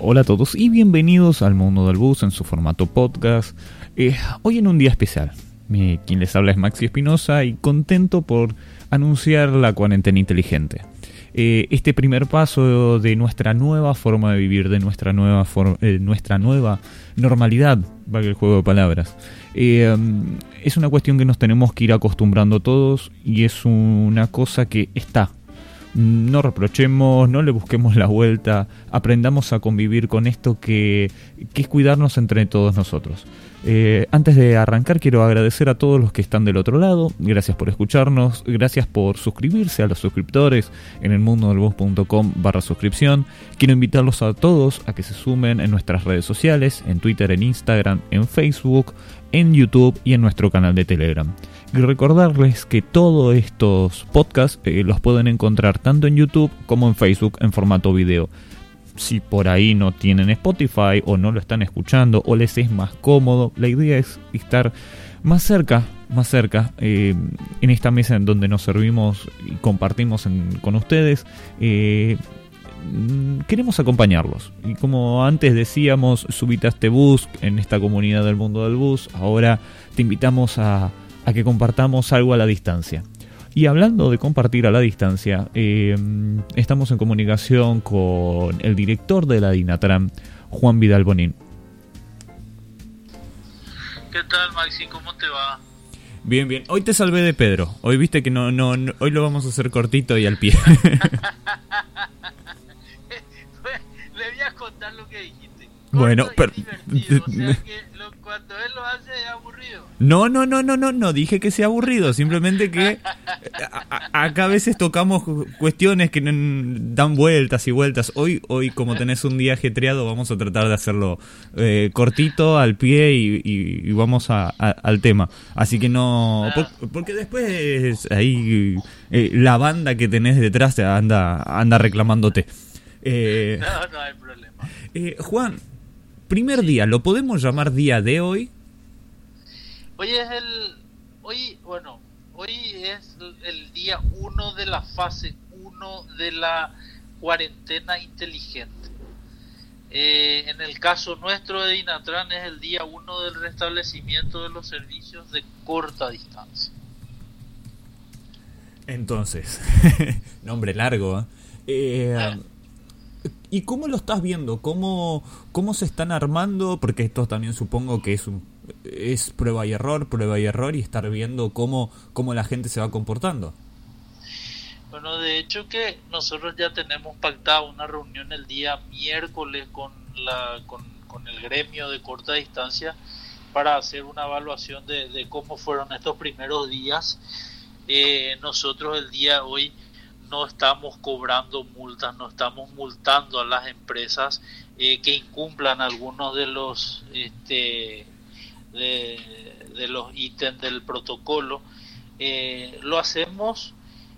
Hola a todos y bienvenidos al Mundo del Bus en su formato podcast. Eh, hoy en un día especial. Eh, quien les habla es Maxi Espinosa y contento por anunciar la cuarentena inteligente. Eh, este primer paso de nuestra nueva forma de vivir, de nuestra nueva, nuestra nueva normalidad, valga el juego de palabras. es una cuestión que nos tenemos que ir acostumbrando todos y es una cosa que está no reprochemos, no le busquemos la vuelta, aprendamos a convivir con esto que, es cuidarnos entre todos nosotros. Eh, antes de arrancar quiero agradecer a todos los que están del otro lado, gracias por escucharnos, gracias por suscribirse a los suscriptores en el mundo del barra suscripción. Quiero invitarlos a todos a que se sumen en nuestras redes sociales, en Twitter, en Instagram, en Facebook, en YouTube y en nuestro canal de Telegram. Y recordarles que todos estos podcasts eh, los pueden encontrar tanto en YouTube como en Facebook en formato video. Si por ahí no tienen Spotify o no lo están escuchando o les es más cómodo, la idea es estar más cerca, más cerca eh, en esta mesa en donde nos servimos y compartimos con ustedes. Eh, queremos acompañarlos. Y como antes decíamos, este bus en esta comunidad del mundo del bus. Ahora te invitamos a a que compartamos algo a la distancia. Y hablando de compartir a la distancia, eh, estamos en comunicación con el director de la Dinatram, Juan Vidal Bonín. ¿Qué tal, Maxi? ¿Cómo te va? Bien, bien. Hoy te salvé de Pedro. Hoy viste que no, no, hoy lo vamos a hacer cortito y al pie. Le voy a contar lo que dijiste. bueno, pero cuando él lo hace es aburrido. No, no, no, no, no, no dije que sea aburrido, simplemente que acá a veces tocamos cuestiones que dan vueltas y vueltas. Hoy, hoy como tenés un día ajetreado, vamos a tratar de hacerlo eh, cortito, al pie y, vamos al tema. Así que no, porque después ahí eh, la banda que tenés detrás anda, anda reclamándote. Eh, no, no hay problema. Juan, primer día, ¿lo podemos llamar día de hoy? Hoy es el. Hoy, bueno, hoy es el día 1 de la fase 1 de la cuarentena inteligente. Eh, en el caso nuestro de Dinatran es el día 1 del restablecimiento de los servicios de corta distancia. Entonces, nombre largo. ¿eh? eh ¿Y cómo lo estás viendo? ¿Cómo, ¿Cómo se están armando? Porque esto también supongo que es un, es prueba y error, prueba y error y estar viendo cómo, cómo la gente se va comportando. Bueno, de hecho que nosotros ya tenemos pactado una reunión el día miércoles con, la, con, el gremio de corta distancia para hacer una evaluación de, cómo fueron estos primeros días. Eh, nosotros el día de hoy no estamos cobrando multas, no estamos multando a las empresas eh, que incumplan algunos de los este, de, los ítems del protocolo. Eh, lo hacemos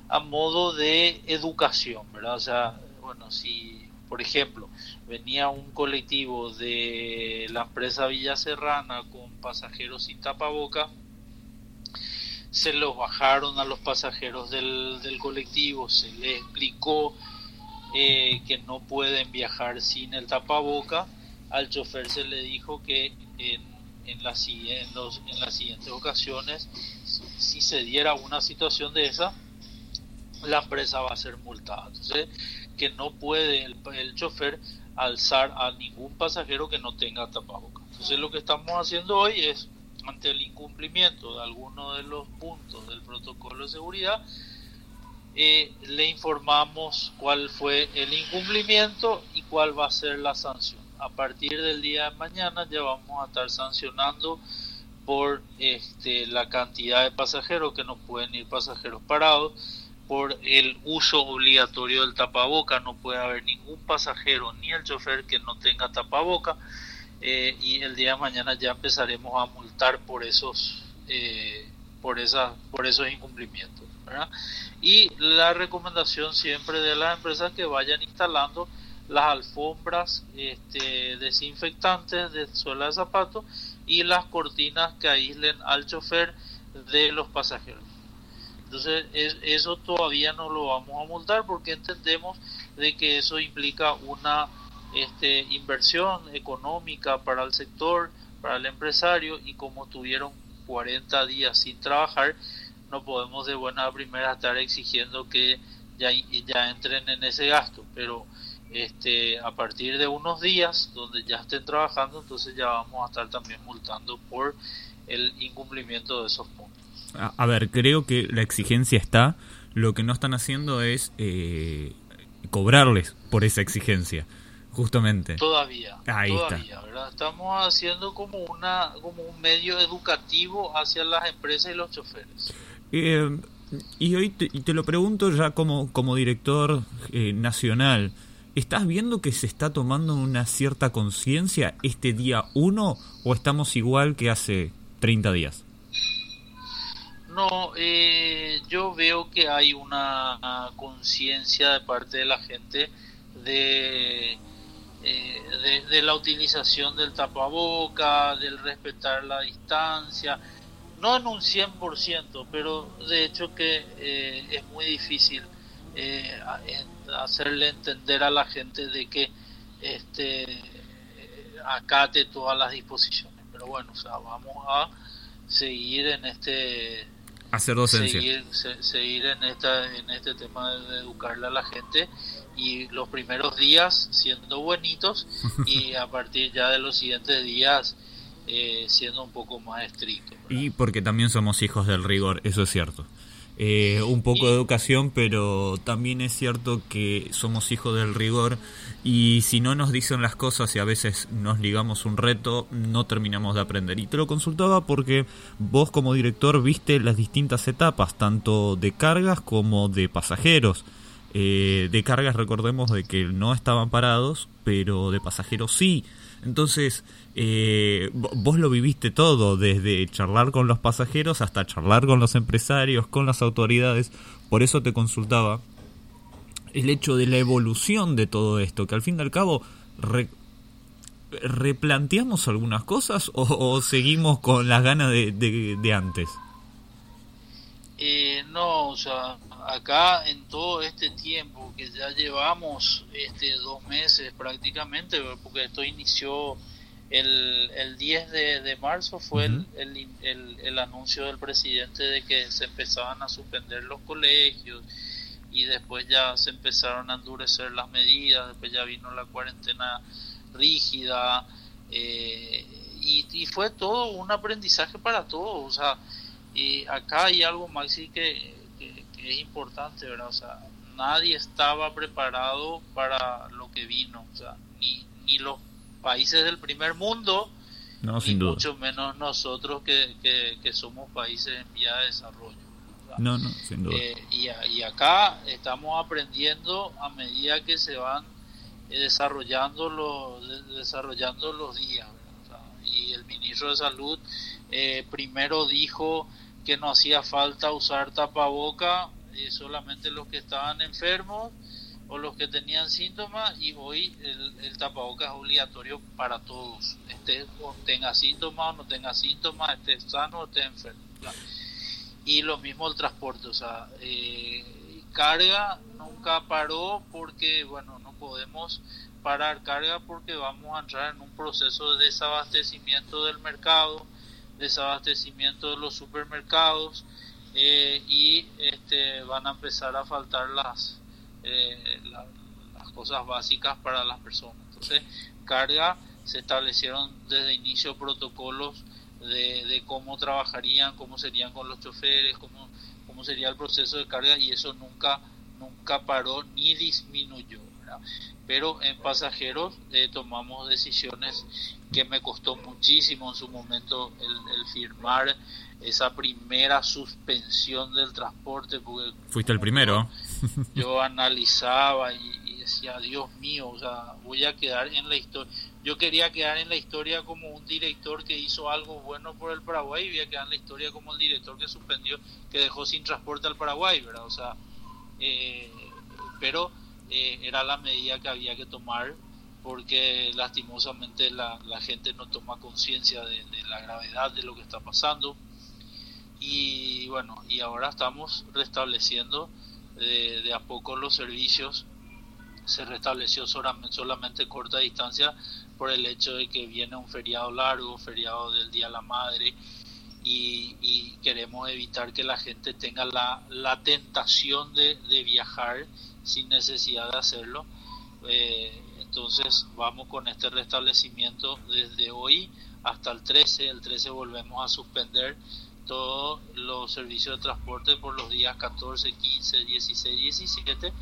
a modo de educación, ¿verdad? O sea, bueno, si por ejemplo venía un colectivo de la empresa Villa Serrana con pasajeros sin tapaboca, se los bajaron a los pasajeros del, del colectivo, se les explicó eh, que no pueden viajar sin el tapaboca, al chofer se le dijo que en, en, la, en, los, en las siguientes ocasiones, si se diera una situación de esa, la empresa va a ser multada. Entonces, que no puede el, el chofer alzar a ningún pasajero que no tenga tapaboca. Entonces, lo que estamos haciendo hoy es ante el incumplimiento de alguno de los puntos del protocolo de seguridad, eh, le informamos cuál fue el incumplimiento y cuál va a ser la sanción. A partir del día de mañana ya vamos a estar sancionando por este, la cantidad de pasajeros que no pueden ir pasajeros parados, por el uso obligatorio del tapaboca, no puede haber ningún pasajero ni el chofer que no tenga tapaboca eh, y el día de mañana ya empezaremos a multar por esos eh, por esa por esos incumplimientos y la recomendación siempre de las empresas que vayan instalando las alfombras este, desinfectantes de suela de zapato y las cortinas que aíslen al chofer de los pasajeros. Entonces eso todavía no lo vamos a multar porque entendemos de que eso implica una este, inversión económica para el sector, para el empresario y como tuvieron 40 días sin trabajar, no podemos de buena primera estar exigiendo que ya, ya entren en ese gasto, pero este, a partir de unos días donde ya estén trabajando, entonces ya vamos a estar también multando por el incumplimiento de esos puntos. A, ver, creo que la exigencia está, lo que no están haciendo es eh, cobrarles por esa exigencia, justamente. Todavía, Ahí todavía, ¿verdad? Estamos haciendo como, una, como un medio educativo hacia las empresas y los choferes. Eh, y hoy te, te, lo pregunto ya como, como director eh, nacional. ¿Estás viendo que se está tomando una cierta conciencia este día 1 o estamos igual que hace 30 días? No, eh, yo veo que hay una conciencia de parte de la gente de, eh, de, de, la utilización del tapaboca, del respetar la distancia, no en un 100%, pero de hecho que eh, es muy difícil eh, hacerle entender a la gente de que este acate todas las disposiciones. Pero bueno, o sea, vamos a seguir en este hacer docencia seguir, seguir en esta en este tema de educarle a la gente y los primeros días siendo buenitos y a partir ya de los siguientes días eh, siendo un poco más estricto. Y porque también somos hijos del rigor, eso es cierto. Eh, un poco de educación, pero también es cierto que somos hijos del rigor y si no nos dicen las cosas y a veces nos ligamos un reto, no terminamos de aprender. Y te lo consultaba porque vos como director viste las distintas etapas, tanto de cargas como de pasajeros. Eh, de cargas recordemos de que no estaban parados, pero de pasajeros sí. Entonces, eh, vos lo viviste todo, desde charlar con los pasajeros hasta charlar con los empresarios, con las autoridades. Por eso te consultaba el hecho de la evolución de todo esto, que al fin y al cabo replanteamos algunas cosas o, seguimos con las ganas de, de, antes. Eh, no, o sea, acá en todo este tiempo que ya llevamos este dos meses prácticamente, porque esto inició el, el 10 de, marzo fue el, el, el, anuncio del presidente de que se empezaban a suspender los colegios y después ya se empezaron a endurecer las medidas, después ya vino la cuarentena rígida eh, y, y, fue todo un aprendizaje para todos. O sea, y acá hay algo, Maxi, que, que, que es importante, ¿verdad? O sea, nadie estaba preparado para lo que vino, o sea, ni, ni los países del primer mundo, no, sin duda. mucho menos nosotros que, que, somos países en vía de desarrollo. No, no, sin duda. Eh, y, y, acá estamos aprendiendo a medida que se van eh, desarrollando, los, desarrollando los días. y el ministro de Salud eh, primero dijo que no hacía falta usar tapaboca solamente los que estaban enfermos o los que tenían síntomas y hoy el, el tapabocas es obligatorio para todos, esté o tenga síntomas o no tenga síntomas, esté sano o esté enfermo. Y lo mismo el transporte, o sea, eh, carga nunca paró porque, bueno, no podemos parar carga porque vamos a entrar en un proceso de desabastecimiento del mercado, desabastecimiento de los supermercados eh, y este, van a empezar a faltar las eh, las cosas básicas para las personas. Entonces, carga, se establecieron desde inicio protocolos de, de cómo trabajarían, cómo serían con los choferes, cómo, cómo sería el proceso de carga y eso nunca, nunca paró ni disminuyó. Pero en pasajeros eh, tomamos decisiones que me costó muchísimo en su momento el, el firmar esa primera suspensión del transporte. Porque Fuiste el primero. Yo, analizaba y, decía, Dios mío, o sea, voy a quedar en la historia. Yo quería quedar en la historia como un director que hizo algo bueno por el Paraguay y voy a quedar en la historia como el director que suspendió, que dejó sin transporte al Paraguay, ¿verdad? O sea, eh, pero eh, era la medida que había que tomar porque lastimosamente la, la gente no toma conciencia de, de, la gravedad de lo que está pasando. Y bueno, y ahora estamos restableciendo de, a poco los servicios. Se restableció solamente, corta distancia por el hecho de que viene un feriado largo, feriado del Día de la Madre, y, queremos evitar que la gente tenga la, la tentación de, de, viajar sin necesidad de hacerlo. Eh, entonces vamos con este restablecimiento desde hoy hasta el 13. El 13 volvemos a suspender todos los servicios de transporte por los días 14, 15, 16, 17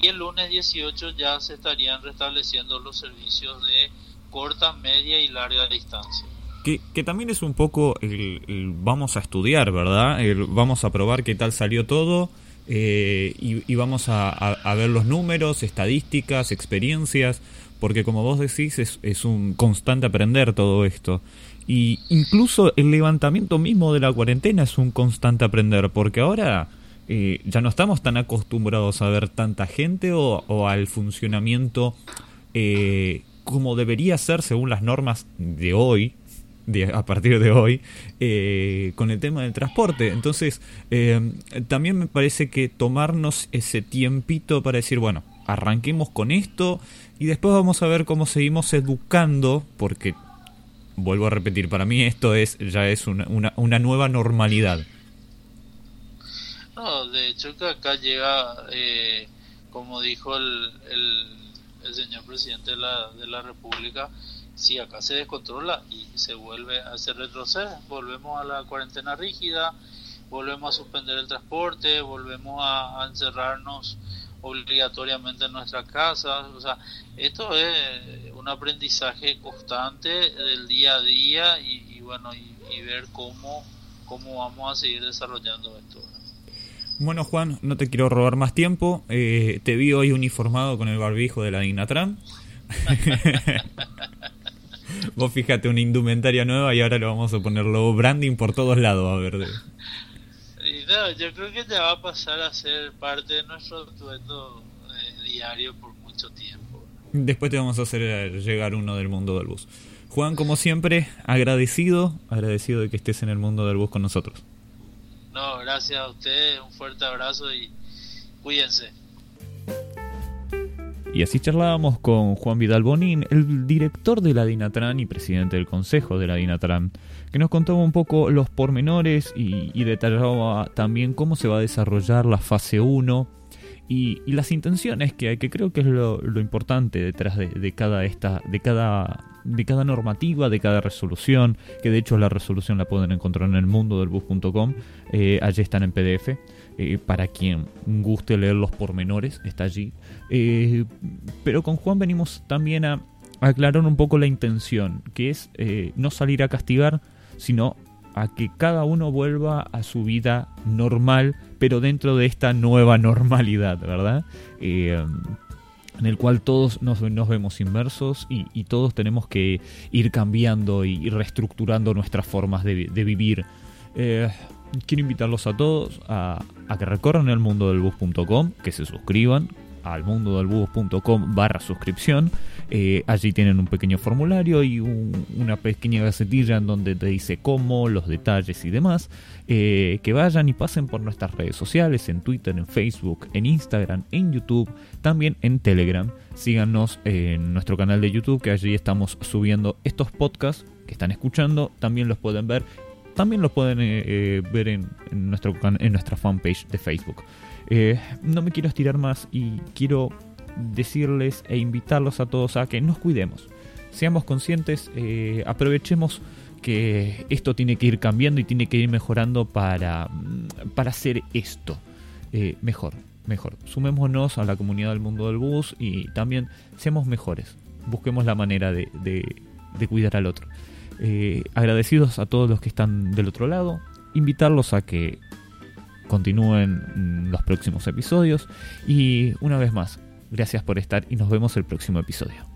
y el lunes 18 ya se estarían restableciendo los servicios de corta, media y larga distancia. Que, también es un poco el, vamos a estudiar, ¿verdad? vamos a probar qué tal salió todo eh, y, vamos a, ver los números, estadísticas, experiencias, porque como vos decís es, un constante aprender todo esto. Y incluso el levantamiento mismo de la cuarentena es un constante aprender, porque ahora eh, ya no estamos tan acostumbrados a ver tanta gente o, al funcionamiento eh, como debería ser según las normas de hoy, a partir de hoy, eh, con el tema del transporte. Entonces, también me parece que tomarnos ese tiempito para decir, bueno, arranquemos con esto y después vamos a ver cómo seguimos educando, porque vuelvo a repetir, para mí esto es ya es una, una, nueva normalidad. No, de hecho que acá llega, eh, como dijo el, el, señor presidente de la, de la República, si acá se descontrola y se vuelve a hacer retroceder, volvemos a la cuarentena rígida, volvemos a suspender el transporte, volvemos a encerrarnos obligatoriamente en nuestra casa. O sea, esto es un aprendizaje constante del día a día y, bueno, y, ver cómo, cómo vamos a seguir desarrollando esto. Bueno, Juan, no te quiero robar más tiempo. Eh, te vi hoy uniformado con el barbijo de la Dinatran. Vos fíjate, una indumentaria nueva y ahora lo vamos a ponerlo branding por todos lados, a ver yo creo que ya va a pasar a ser parte de nuestro atuendo eh, diario por mucho tiempo. Después te vamos a hacer eh, llegar uno del mundo del bus. Juan, como siempre, agradecido, agradecido de que estés en el mundo del bus con nosotros. No, gracias a ustedes, un fuerte abrazo y cuídense. Y así charlábamos con Juan Vidal Bonín, el director de la Dinatran y presidente del consejo de la Dinatran, que nos contaba un poco los pormenores y, detallaba también cómo se va a desarrollar la fase 1 y, las intenciones que hay, que creo que es lo, importante detrás de, cada esta, de cada de cada normativa, de cada resolución, que de hecho la resolución la pueden encontrar en el mundo del bus.com, eh, allí están en PDF, eh, para quien guste leer los pormenores, está allí. Eh, pero con Juan venimos también a aclarar un poco la intención, que es no salir a castigar, sino a que cada uno vuelva a su vida normal, pero dentro de esta nueva normalidad, ¿verdad? Eh, en el cual todos nos, vemos inmersos y, todos tenemos que ir cambiando y, reestructurando nuestras formas de, vivir. Eh, quiero invitarlos a todos a, a que recorran el mundo del bus.com, que se suscriban, al mundo del búho.com barra suscripción. Eh, allí tienen un pequeño formulario y una pequeña gacetilla en donde te dice cómo, los detalles y demás. Eh, que vayan y pasen por nuestras redes sociales, en Twitter, en Facebook, en Instagram, en YouTube, también en Telegram. Síganos en nuestro canal de YouTube, que allí estamos subiendo estos podcasts que están escuchando. También los pueden ver también los pueden eh, ver en, nuestro, en nuestra fanpage de Facebook. Eh, no me quiero estirar más y quiero decirles e invitarlos a todos a que nos cuidemos. Seamos conscientes, eh, aprovechemos que esto tiene que ir cambiando y tiene que ir mejorando para, mm, para hacer esto eh, mejor, mejor. Sumémonos a la comunidad del mundo del bus y también seamos mejores. Busquemos la manera de, de cuidar al otro. agradecidos a todos los que están del otro lado. Invitarlos a que continúen los próximos episodios. Y una vez más, gracias por estar y nos vemos el próximo episodio.